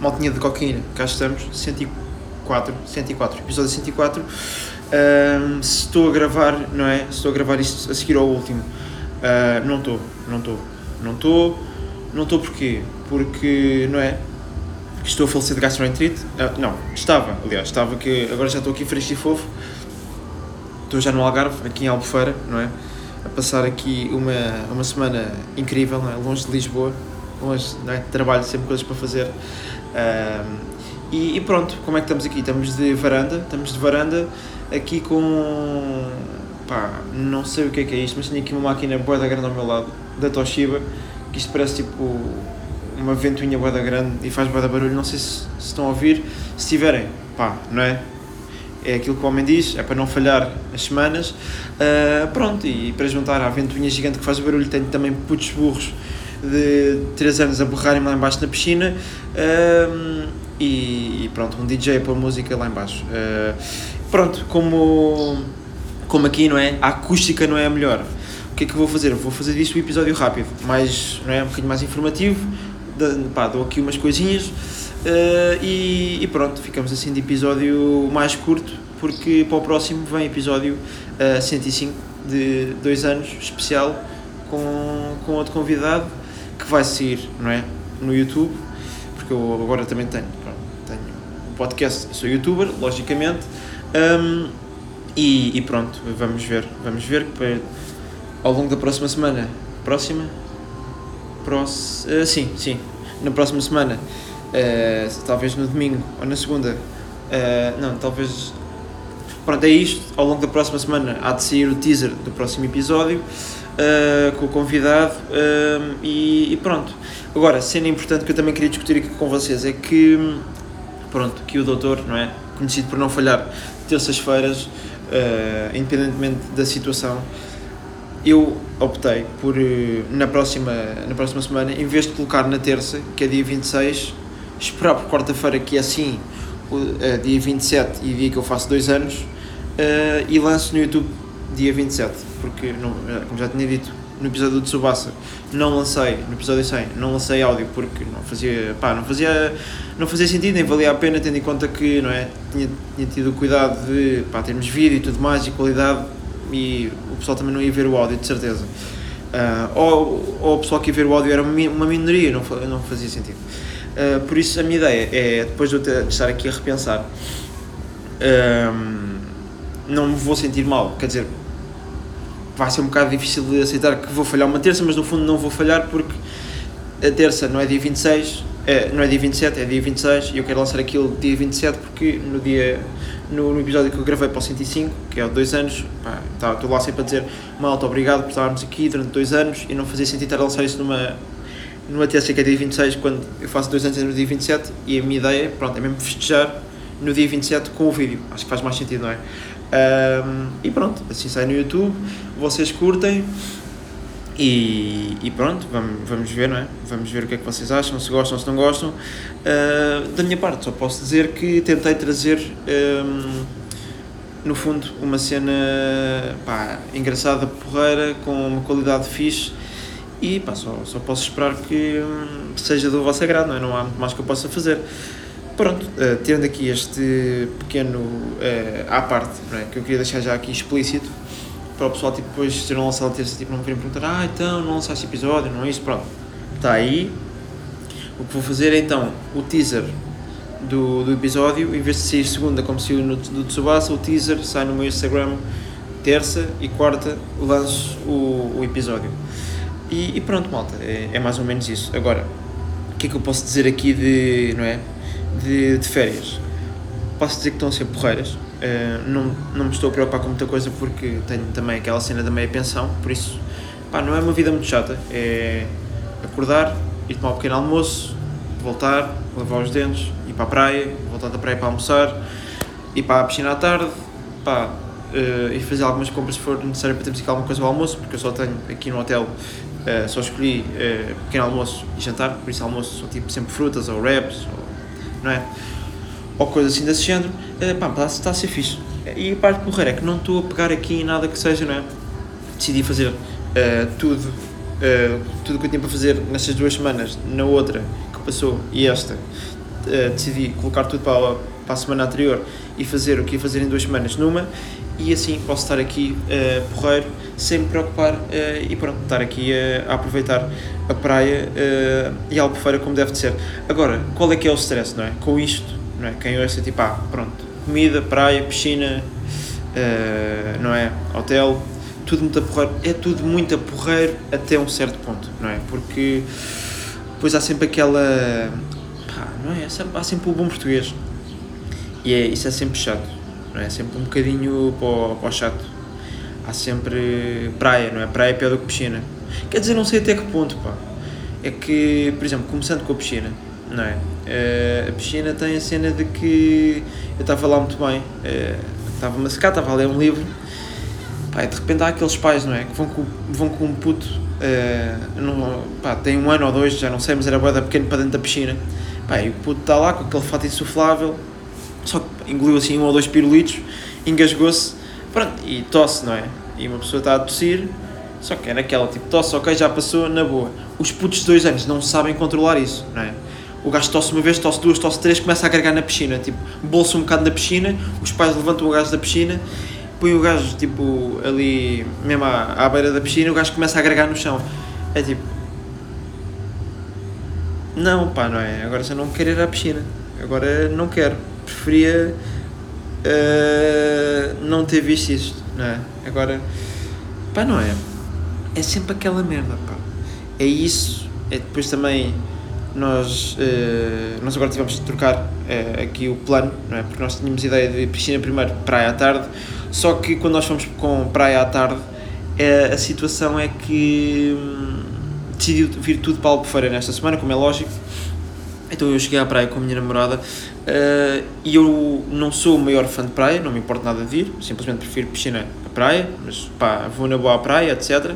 maltinha de cocaína, cá estamos, 104, 104, episódio 104. Um, se estou a gravar, não é? Se estou a gravar isto a seguir ao último, uh, não estou, não estou, não estou, não estou porquê? Porque, não é? Estou a falecer de gastroenterite? Uh, não, estava, aliás, estava que agora já estou aqui fresco e fofo. Estou já no Algarve, aqui em Albufeira, não é? A passar aqui uma, uma semana incrível, é? longe de Lisboa, longe, não é? Trabalho sempre coisas para fazer. Uh, e, e, pronto, como é que estamos aqui? Estamos de varanda, estamos de varanda aqui com. pá, não sei o que é que é isto, mas tenho aqui uma máquina boa da grande ao meu lado, da Toshiba, que isto parece tipo uma ventoinha boa da grande e faz boa da barulho. Não sei se, se estão a ouvir, se tiverem, pá, não é? É aquilo que o homem diz, é para não falhar as semanas. Uh, pronto, e para juntar à ventoinha gigante que faz barulho, tenho também putos burros de 3 anos a borrarem-me lá embaixo na piscina. Uh, e, e, pronto, um DJ para música lá embaixo. Uh, pronto, como, como aqui, não é? A acústica não é a melhor. O que é que eu vou fazer? Vou fazer disto um episódio rápido, mais, não é? Um bocadinho mais informativo, de, pá, dou aqui umas coisinhas uh, e, e, pronto, ficamos assim de episódio mais curto, porque para o próximo vem episódio uh, eh, 105 de dois anos, especial, com, com outro convidado que vai sair, não é? No YouTube, porque eu agora também tenho, tenho um podcast, sou youtuber, logicamente, um, e, e, pronto, vamos ver, vamos ver que ao longo da próxima semana, próxima? Próxima, uh, sim, sim, na próxima semana, uh, talvez no domingo ou na segunda, uh, não, talvez, pronto, é isto, ao longo da próxima semana há de sair o teaser do próximo episódio, com o convidado, e, e, pronto. Agora, cena importante que eu também queria discutir aqui com vocês é que, pronto, que o doutor, não é, conhecido por não falhar, terças-feiras, uh, independentemente da situação, eu optei por, uh, na, próxima, na próxima semana, em vez de colocar na terça, que é dia 26, esperar por quarta-feira, que é assim, uh, dia 27 e dia que eu faço dois anos, e lanço no YouTube dia 27, porque, não, como já tinha dito, no episódio do Tsubasa não lancei, no episódio 100, não lancei áudio porque não fazia, pá, não fazia, não fazia sentido, nem valia a pena, tendo em conta que, não é, tinha, tinha tido cuidado de, pá, termos vídeo e tudo mais, e qualidade, e o pessoal também não ia ver o áudio, de certeza. Uh, ou, ou o pessoal que ia ver o áudio era uma, minoria, não, não fazia sentido. Uh, por isso a minha ideia é, depois de eu estar aqui a repensar, uh, não me vou sentir mal, quer dizer, vai ser um bocado difícil de aceitar que vou falhar uma terça, mas no fundo não vou falhar porque a terça não é dia 26, é, não é dia 27, é dia 26 e eu quero lançar aquilo dia 27 porque no dia no, no episódio que eu gravei para o 105, que é há dois anos, tá, estou lá sempre a dizer malta, obrigado por estarmos aqui durante dois anos e não fazia sentido estar a lançar isso numa, numa terça que é dia 26 quando eu faço dois anos é no dia 27 e a minha ideia, pronto, é mesmo festejar no dia 27 com o vídeo, acho que faz mais sentido, não é? Um, e pronto, assim sai no YouTube, vocês curtem e, e, pronto, vamos, vamos ver, não é? Vamos ver o que é que vocês acham, se gostam, se não gostam. Uh, da minha parte, só posso dizer que tentei trazer, um, no fundo, uma cena pá, engraçada, porreira, com uma qualidade fixe e pá, só, só posso esperar que um, seja do vosso agrado, não é? Não há muito mais que eu possa fazer. Pronto, uh, tendo aqui este pequeno uh, à parte, é? que eu queria deixar já aqui explícito, para o pessoal tipo, depois ser um lançado terça, tipo, não me virem perguntar, ah, então não lançaste episódio, não é isso, pronto. Está aí. O que vou fazer é então o teaser do, do episódio, em vez de sair segunda como saiu no do Tsubasa, o teaser sai no meu Instagram terça e quarta lanço o, o episódio. E, e pronto, malta, é, é mais ou menos isso. Agora, o que é que eu posso dizer aqui de, não é? De, de férias. Posso dizer que estão a ser porreiras. Uh, não, não me estou a preocupar com muita coisa porque tenho também aquela cena da meia pensão, por isso pá, não é uma vida muito chata. É acordar, ir tomar um pequeno almoço, voltar, lavar os dentes, ir para a praia, voltar da praia para almoçar, ir para a piscina à tarde, pá, uh, e fazer algumas compras se for necessário para termos aqui alguma coisa ao almoço, porque eu só tenho aqui no hotel, uh, só escolhi uh, pequeno almoço e jantar, por isso almoço são tipo sempre frutas ou wraps não é? Ou coisa assim desse género, uh, pá, está, a ser fixe. E a parte porreira é que não estou a pegar aqui em nada que seja, não é? Decidi fazer uh, tudo, uh, tudo que eu tinha para fazer nestas duas semanas, na outra que passou e esta, decidi colocar tudo para, para a semana anterior e fazer o que ia fazer em duas semanas numa e assim posso estar aqui uh, porreiro sem me preocupar uh, e pronto, estar aqui uh, a aproveitar a praia uh, e a Albufeira como deve de ser. Agora, qual é que é o stress, não é? Com isto, não é? Quem ouça tipo, ah, pronto, comida, praia, piscina, não é? Hotel, tudo muito a porreiro, é tudo muito a porreiro até um certo ponto, não é? Porque depois há sempre aquela, pá, não é? Há sempre o bom português e é, isso é sempre chato, não é? é sempre um bocadinho para o, para o chato há sempre praia, não é? Praia é pior do que piscina. Quer dizer, não sei até que ponto, pá. É que, por exemplo, começando com a piscina, não é? Uh, a piscina tem a cena de que eu estava lá muito bem, uh, estava-me a secar, estava a ler um livro, pá, de repente há aqueles pais, não é? Que vão com, vão com um puto, uh, no, pá, tem um ano ou dois, já não sei, mas era boeda pequeno para dentro da piscina, pá, e o puto está lá com aquele fato insuflável, só engoliu assim um ou dois pirulitos, engasgou-se, pronto, e tosse, não é? E uma pessoa está a tossir, só que é naquela, tipo, tosse, ok, já passou, na boa. Os putos de dois anos não sabem controlar isso, não é? O gajo tosse uma vez, tosse duas, tosse três, começa a agregar na piscina, tipo, bolsa um bocado na piscina, os pais levantam o gajo da piscina, põe o gajo, tipo, ali, mesmo à, à beira da piscina, o gajo começa a agregar no chão. É tipo... Não, pá, não é? Agora já não quero ir à piscina. Agora não quero. Preferia uh, não ter visto isto, não é? Agora, pá, não é? É sempre aquela merda, pá. É isso, é depois também nós, uh, nós agora tivemos de trocar uh, aqui o plano, não é? Porque nós tínhamos ideia de piscina primeiro, praia à tarde, só que quando nós fomos com praia à tarde, é, a situação é que hum, decidiu vir tudo para a Albufeira nesta semana, como é lógico, então eu cheguei à praia com a minha namorada uh, e eu não sou o maior fã de praia, não me importa nada de vir, simplesmente prefiro piscina a praia, mas pá, vou na boa à praia, etc.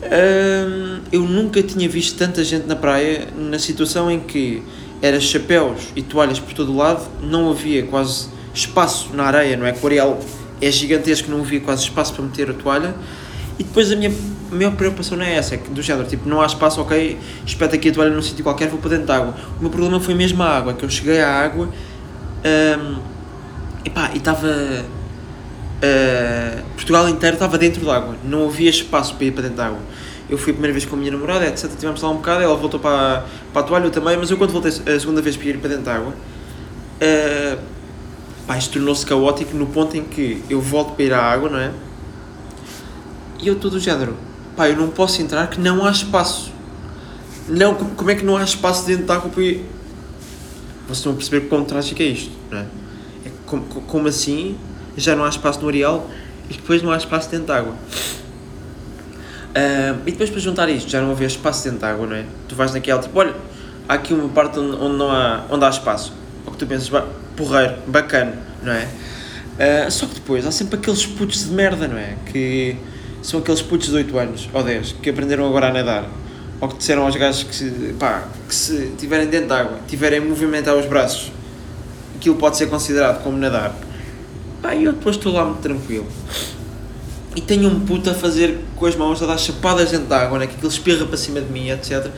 Uh, eu nunca tinha visto tanta gente na praia na situação em que era chapéus e toalhas por todo o lado, não havia quase espaço na areia, não é? Que o areal é gigantesco, não havia quase espaço para meter a toalha. E depois a minha maior preocupação não é essa, é que do género, tipo, não há espaço, ok, espeta aqui a toalha num sítio qualquer, vou para dentro da água. O meu problema foi mesmo a água, que eu cheguei à água um, epá, e estava. Uh, Portugal inteiro estava dentro da água, não havia espaço para ir para dentro da água. Eu fui a primeira vez com a minha namorada, etc. Tivemos lá um bocado, ela voltou para, para a toalha, eu também, mas eu quando voltei a segunda vez para ir para dentro da água, uh, isto tornou-se caótico no ponto em que eu volto para ir à água, não é? E eu todo o género, pá, eu não posso entrar que não há espaço. Não, como é que não há espaço dentro da água para ir? Vocês estão a perceber quão trágico é isto, não é? é como, como, assim já não há espaço no areal e depois não há espaço dentro da água? Uh, e depois para juntar isto, já não havia espaço dentro da água, não é? Tu vais naquela, tipo, olha, há aqui uma parte onde, onde não há, onde há espaço. Ou que tu pensas, porreiro, bacana, não é? Uh, só que depois há sempre aqueles putos de merda, não é? Que são aqueles putos de 8 anos ou 10 que aprenderam agora a nadar ou que disseram aos gajos que se, pá, que se estiverem dentro de água, tiverem movimentar os braços, aquilo pode ser considerado como nadar. Pá, eu depois estou lá muito tranquilo. E tenho um puto a fazer com as mãos, a dar chapadas dentro da água, né, que aquilo espirra para cima de mim, etc.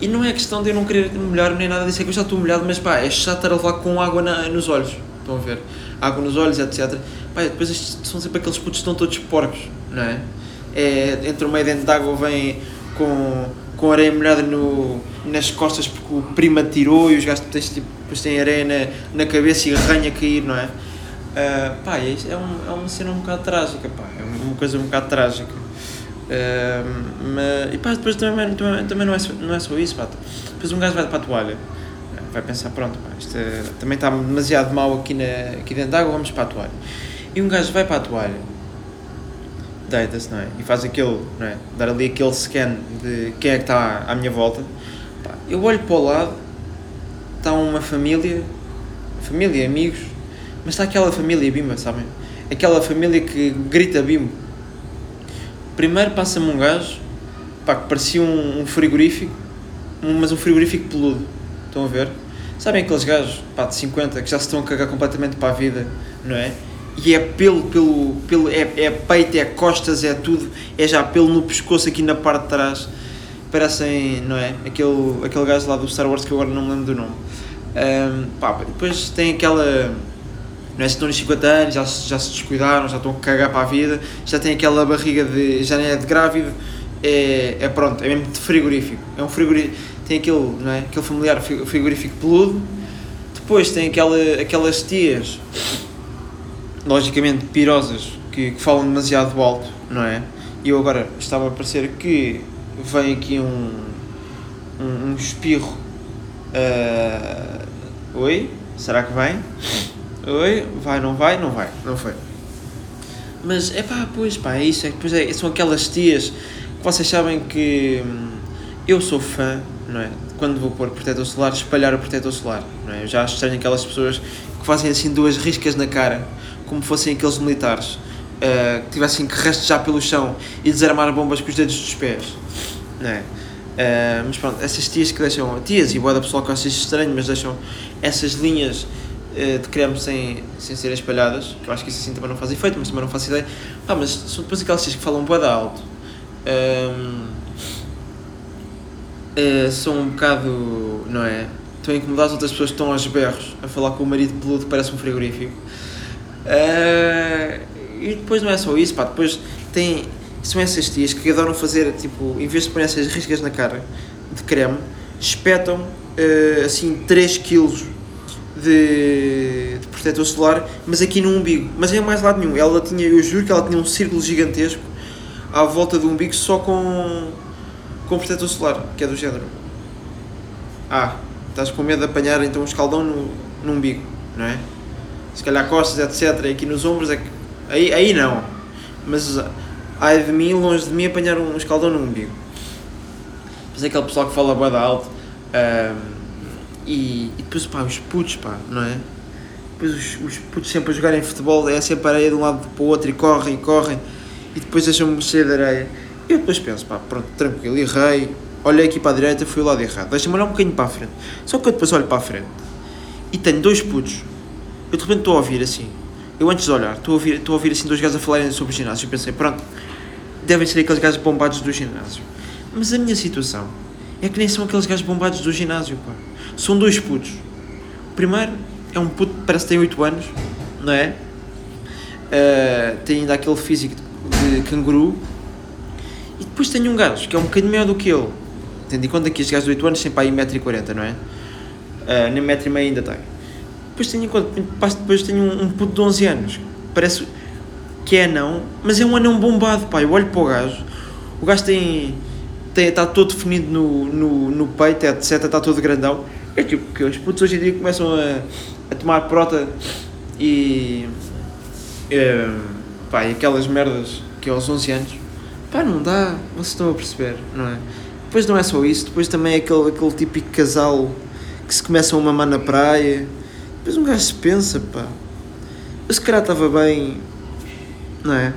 E não é questão de eu não querer molhar nem nada disso, é que eu já estou molhado, mas pá, é chato estar a levar com água na, nos olhos. Estão a ver? Água nos olhos, etc. Pá, depois são sempre aqueles putos que estão todos porcos não é? é entre o meio dentro de água vem com, com areia molhada no, nas costas porque o prima tirou e os gajos depois, tipo, depois têm areia na, na cabeça e arranha a cair, não é? Uh, pá, é, é, um, é uma cena um bocado trágica, pá, é uma coisa um bocado trágica. Uh, mas, e pá, depois também, também, também não, é não é só isso, pá. Depois um gajo vai para a toalha, vai pensar, pronto, pá, isto é, também está demasiado mal aqui, na, aqui dentro de água, vamos para a toalha. E um gajo vai para a toalha deita-se, não é? E faz aquele, não é? Dar ali aquele scan de quem é que está à minha volta. Eu olho para o lado, está uma família, família, amigos, mas está aquela família bimba, sabem? Aquela família que grita bimbo. Primeiro passa-me um gajo, pá, que parecia um, um frigorífico, mas um frigorífico peludo. Estão a ver? Sabem aqueles gajos, pá, de 50 que já se estão a cagar completamente para a vida, não é? e é pelo, pelo, pelo é, é peito, é costas, é tudo, é já pelo no pescoço aqui na parte de trás. Parecem, não é? Aquele, aquele gajo lá do Star Wars que agora não me lembro do nome. Um, pá, depois tem aquela. Não é, se estão nos 50 anos, já, já se descuidaram, já estão a cagar para a vida, já tem aquela barriga de. já nem é de grávido, é, é pronto, é mesmo de frigorífico. É um frigorífico. Tem aquele, não é? aquele familiar fi- frigorífico peludo. Depois tem aquela, aquelas tias, logicamente pirosas, que, que falam demasiado alto, não é? E eu agora estava a parecer que vem aqui um, um, um espirro. ah, oi? Será que vem? Oi? Vai, não vai? Não vai, não foi. Mas é pá, pois pá, é isso. É, depois é, são aquelas tias que vocês sabem que hum, eu sou fã, não é? Quando vou pôr protetor solar, espalhar o protetor solar, não é? Eu já estranho aquelas pessoas que fazem assim duas riscas na cara, como fossem aqueles militares ah, que tivessem que rastejar pelo chão e desarmar bombas com os dedos dos pés, não é? Ah, mas pronto, essas tias que deixam, tias e boa da pessoal que acha estranho, mas deixam essas linhas eh, de creme sem, sem serem espalhadas, que eu acho que isso assim também não faz efeito, mas também não faço ideia. Ah, mas são depois aquelas tias que falam da alto. Ahm, eh, são um bocado, não é? Estão a incomodar as outras pessoas que estão aos berros a falar com o marido peludo que parece um frigorífico. Ah, e depois não é só isso, pá, depois tem, são essas tias que adoram fazer, tipo, em vez de pôr essas riscas na cara de creme, espetam eh, assim 3 kg de, de protetor solar, mas aqui no umbigo. Mas é mais lado nenhum. Ela tinha, eu juro que ela tinha um círculo gigantesco à volta do umbigo só com, com protetor solar, que é do género. Ah, estás com medo de apanhar então um escaldão no, no umbigo, não é? Se calhar costas, etc. E aqui nos ombros é que. Aí, aí não. Mas ai de mim, longe de mim, apanhar um escaldão no umbigo. Mas é aquele pessoal que fala boa alto. ahm, e, e depois, pá, os putos, pá, não é? Depois os, os putos sempre a jogarem futebol, é sempre areia de um lado para o outro e correm e correm e depois deixam-me cheio de areia. Eu depois penso, pá, pronto, tranquilo, errei, olhei aqui para a direita, fui ao lado errado, deixa-me olhar um bocadinho para a frente. Só que eu depois olho para a frente e tenho dois putos. Eu de repente estou a ouvir assim, eu antes de olhar, estou a ouvir, estou a ouvir assim dois gajos a falarem sobre o ginásio. Eu pensei, pronto, devem ser aqueles gajos bombados do ginásio. Mas a minha situação é que nem são aqueles gajos bombados do ginásio, pá. São dois putos. O primeiro é um puto que parece que tem 8 anos, não é? Ah, tem ainda aquele físico de canguru. E depois tem um gajo que é um bocadinho maior do que ele. Tendo em conta que estes gajos de 8 anos têm para aí 1,40m, não é? Uh, nem 1,5m ainda tem. Depois tenho depois tenho um, puto de 11 anos. Parece que é anão, mas é um anão bombado, pá. Eu olho para o gajo, o gajo tem. tem está todo definido no, no, no peito, etc. Está todo grandão. É tipo que os putos hoje em dia começam a, a tomar prota e. eh, pá, e aquelas merdas que aos 11 anos. Pá, não dá, vocês estão a perceber, não é? Depois não é só isso, depois também é aquele, aquele típico casal que se começam a mamar na praia. Depois um gajo se pensa, pá. Eu se calhar estava bem, não é?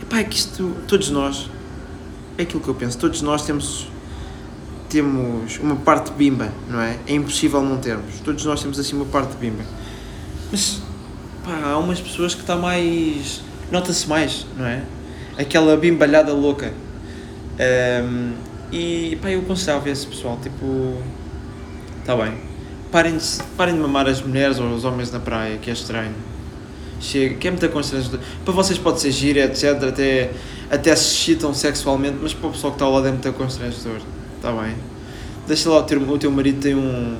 E pá, é que isto, todos nós, é aquilo que eu penso, todos nós temos, temos uma parte bimba, não é? É impossível não termos. Todos nós temos assim uma parte bimba. Mas, pá, há umas pessoas que está mais, nota-se mais, não é? Aquela bimbalhada louca. Ahm, e pá, eu aconselhava esse pessoal, tipo, está bem, parem de, parem de mamar as mulheres ou os homens na praia, que é estranho. Chega, que é muita constrangedor. Para vocês pode ser giro, etc, até, até se excitam sexualmente, mas para o pessoal que está ao lado é muito constrangedor, está bem. Deixa lá o teu, o teu marido tem um,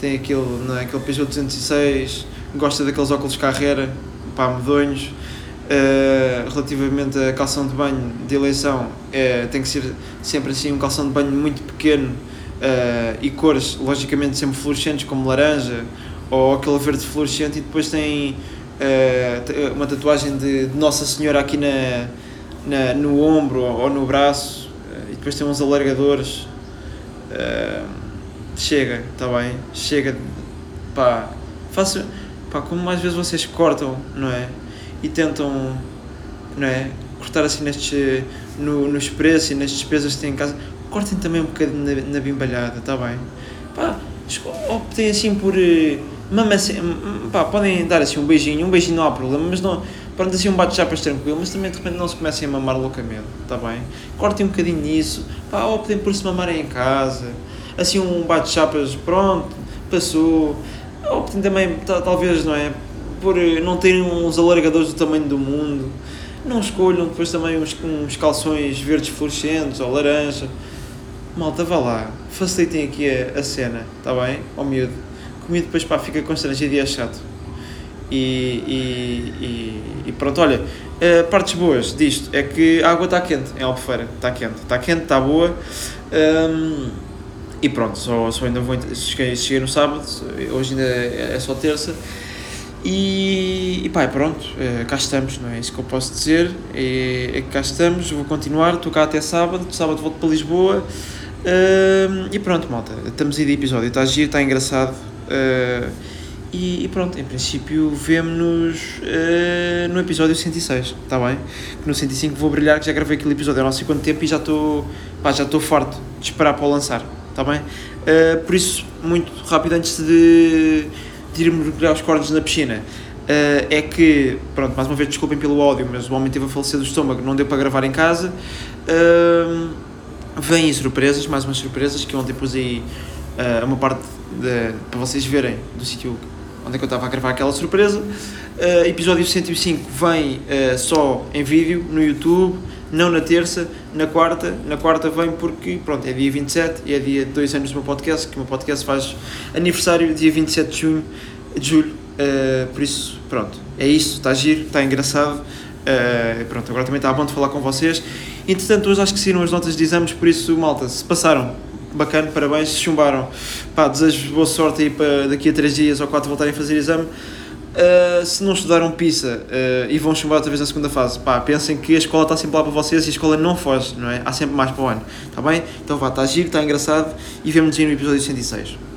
tem aquele, não é, aquele Peugeot 206, gosta daqueles óculos Carrera, pá, medonhos, Uh, relativamente à calção de banho de eleição, uh, tem que ser sempre assim um calção de banho muito pequeno uh, e cores, logicamente, sempre fluorescentes, como laranja ou aquele verde fluorescente, e depois tem uma tatuagem de, de, Nossa Senhora aqui na, na, no ombro ou no braço, e depois tem uns alargadores. chega, está bem? Chega, pá, faço, pá, como mais vezes vocês cortam, não é? E tentam não é, cortar assim nestes, no, nos preços e nas despesas que têm em casa, cortem também um bocadinho na, na bimbalhada, está bem? Pá, optem assim por. Mama assim, pá, podem dar assim um beijinho, um beijinho não há problema, mas não. Pronto, assim um bate-chapas tranquilo, mas também de repente não se comecem a mamar loucamente, está bem? Cortem um bocadinho nisso, pá, optem por se mamarem em casa. assim um bate-chapas, pronto, passou. Ou também, talvez, não é? Por não terem uns alargadores do tamanho do mundo, não escolham depois também uns, uns calções verdes fluorescentes ou laranja. Malta, vá lá, facilitem aqui a, a cena, está bem? Ao miúdo. Comigo depois pá, fica constrangido e é chato. E, e, e, e pronto, olha, uh, partes boas disto é que a água está quente em Albufeira, está quente, está quente, está boa. Um, e pronto, só, só ainda vou. Cheguei, cheguei no sábado, hoje ainda é, é só terça. E, e pá, pronto, uh, cá estamos, não é isso que eu posso dizer. É, é que cá estamos, vou continuar, estou cá até sábado, sábado volto para Lisboa. Uh, e pronto, malta, estamos aí de episódio, está giro, está engraçado. Uh, e, e, pronto, em princípio vemo-nos uh, no episódio 106, está bem? No 105 vou brilhar, que já gravei aquele episódio há não sei quanto tempo e já estou já estou farto de esperar para o lançar, está bem? Uh, por isso, muito rápido, antes de, mergulhar os cordes na piscina, uh, é que, pronto, mais uma vez desculpem pelo áudio, mas o homem teve a falecer do estômago, não deu para gravar em casa. Uh, vêm surpresas, mais umas surpresas, que ontem pus aí uma parte de, para vocês verem do sítio onde é que eu estava a gravar aquela surpresa. Uh, episódio 105 vem uh, só em vídeo no YouTube, não na terça, na quarta. Na quarta vem porque, pronto, é dia 27 e é dia de 2 anos do meu podcast, que o meu podcast faz aniversário dia 27 de junho, de julho. Uh, por isso, pronto, é isso, está giro, está engraçado. Uh, pronto, agora também está bom de falar com vocês. Entretanto, hoje acho que saíram as notas de exames, por isso, malta, se passaram bacana, parabéns, se chumbaram. Pá, desejo boa sorte aí para daqui a 3 dias ou 4 voltarem a fazer exame. Uh, se não estudaram PISA uh, e vão chumbar outra vez na segunda fase, pá, pensem que a escola está sempre lá para vocês e a escola não foge, não é? Há sempre mais para o ano, está bem? Então vá, está giro, está engraçado e vemos-nos aí no episódio 106.